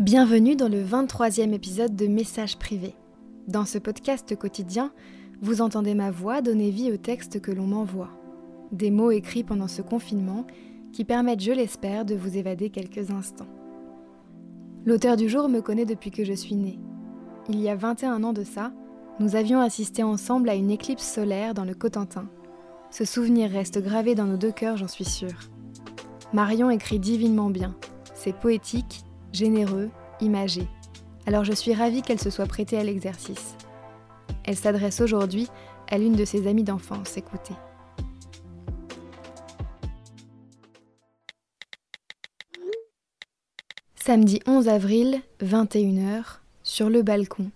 Bienvenue dans le 23e épisode de Messages privés. Dans ce podcast quotidien, vous entendez ma voix donner vie aux textes que l'on m'envoie. Des mots écrits pendant ce confinement qui permettent, je l'espère, de vous évader quelques instants. L'auteur du jour me connaît depuis que je suis née. Il y a 21 ans de ça, nous avions assisté ensemble à une éclipse solaire dans le Cotentin. Ce souvenir reste gravé dans nos deux cœurs, j'en suis sûre. Marion écrit divinement bien. C'est poétique, généreux, imagé. Alors je suis ravie qu'elle se soit prêtée à l'exercice. Elle s'adresse aujourd'hui à l'une de ses amies d'enfance. Écoutez. Samedi 11 avril, 21h, sur le balcon.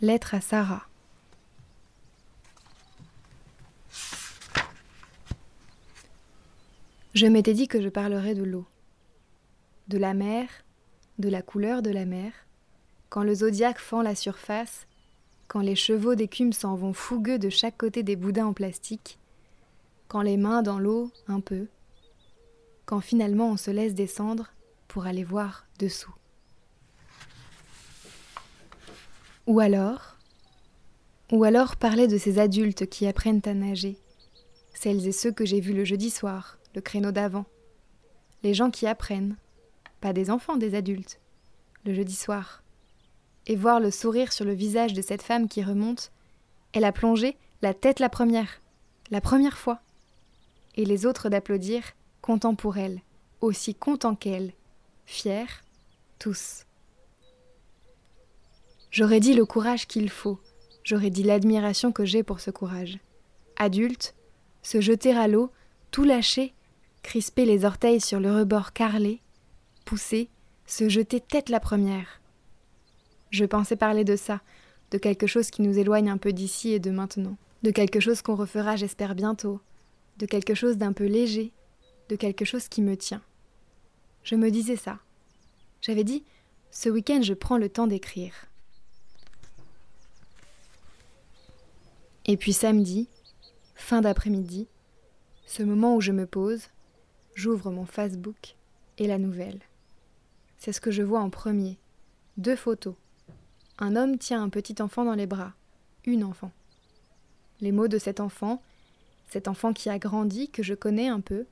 Lettre à Sarah. Je m'étais dit que je parlerais de l'eau, de la mer, de la couleur de la mer, quand le zodiaque fend la surface, quand les chevaux d'écume s'en vont fougueux de chaque côté des boudins en plastique, quand les mains dans l'eau un peu, quand finalement on se laisse descendre pour aller voir dessous. Ou alors, ou alors parler de ces adultes qui apprennent à nager, celles et ceux que j'ai vus le jeudi soir, le créneau d'avant, les gens qui apprennent, pas des enfants, des adultes, le jeudi soir, et voir le sourire sur le visage de cette femme qui remonte, elle a plongé la tête la première, la première fois, et les autres d'applaudir, contents pour elle, aussi contents qu'elle, fiers, tous. J'aurais dit le courage qu'il faut, j'aurais dit l'admiration que j'ai pour ce courage. Adulte, se jeter à l'eau, tout lâcher, crisper les orteils sur le rebord carrelé, pousser, se jeter tête la première. Je pensais parler de ça, de quelque chose qui nous éloigne un peu d'ici et de maintenant, de quelque chose qu'on refera, j'espère, bientôt, de quelque chose d'un peu léger, de quelque chose qui me tient. Je me disais ça. J'avais dit, ce week-end, je prends le temps d'écrire. Et puis samedi, fin d'après-midi, ce moment où je me pose, j'ouvre mon Facebook et la nouvelle. C'est ce que je vois en premier. Deux photos. Un homme tient un petit enfant dans les bras. Une enfant. Les mots de cet enfant, cet enfant qui a grandi, que je connais un peu.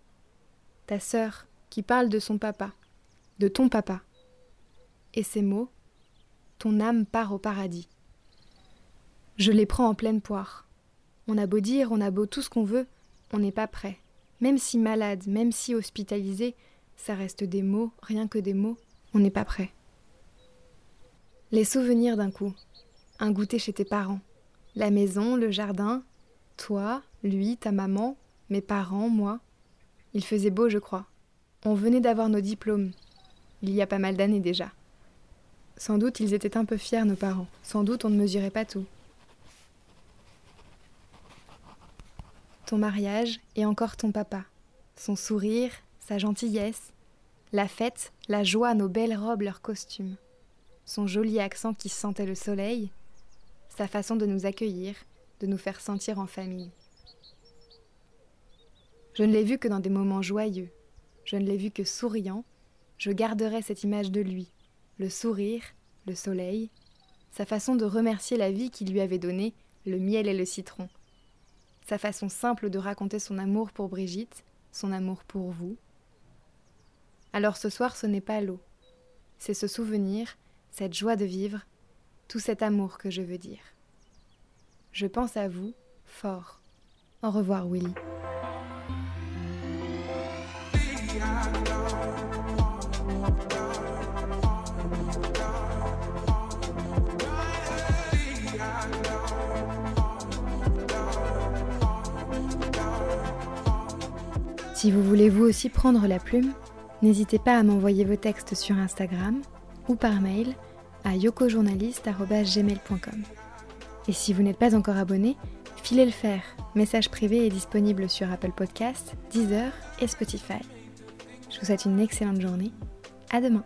Ta sœur, qui parle de son papa, de ton papa. Et ces mots, ton âme part au paradis. Je les prends en pleine poire. On a beau dire, on a beau tout ce qu'on veut, on n'est pas prêt. Même si malade, même si hospitalisé, ça reste des mots, rien que des mots, on n'est pas prêt. Les souvenirs d'un coup. Un goûter chez tes parents. La maison, le jardin, toi, lui, ta maman, mes parents, moi. Il faisait beau, je crois. On venait d'avoir nos diplômes. Il y a pas mal d'années déjà. Sans doute ils étaient un peu fiers, nos parents. Sans doute on ne mesurait pas tout. Ton mariage et encore ton papa. Son sourire, sa gentillesse, la fête, la joie, nos belles robes, leurs costumes. Son joli accent qui sentait le soleil, sa façon de nous accueillir, de nous faire sentir en famille. Je ne l'ai vu que dans des moments joyeux, je ne l'ai vu que souriant, je garderai cette image de lui, le sourire, le soleil, sa façon de remercier la vie qui lui avait donné le miel et le citron, sa façon simple de raconter son amour pour Brigitte, son amour pour vous, alors ce soir, ce n'est pas l'eau. C'est ce souvenir, cette joie de vivre, tout cet amour que je veux dire. Je pense à vous fort. Au revoir, Willy. Si vous voulez vous aussi prendre la plume, N'hésitez pas à m'envoyer vos textes sur Instagram ou par mail à yokojournaliste.gmail.com. Et si vous n'êtes pas encore abonné, filez le faire. Message privé est disponible sur Apple Podcasts, Deezer et Spotify. Je vous souhaite une excellente journée. À demain.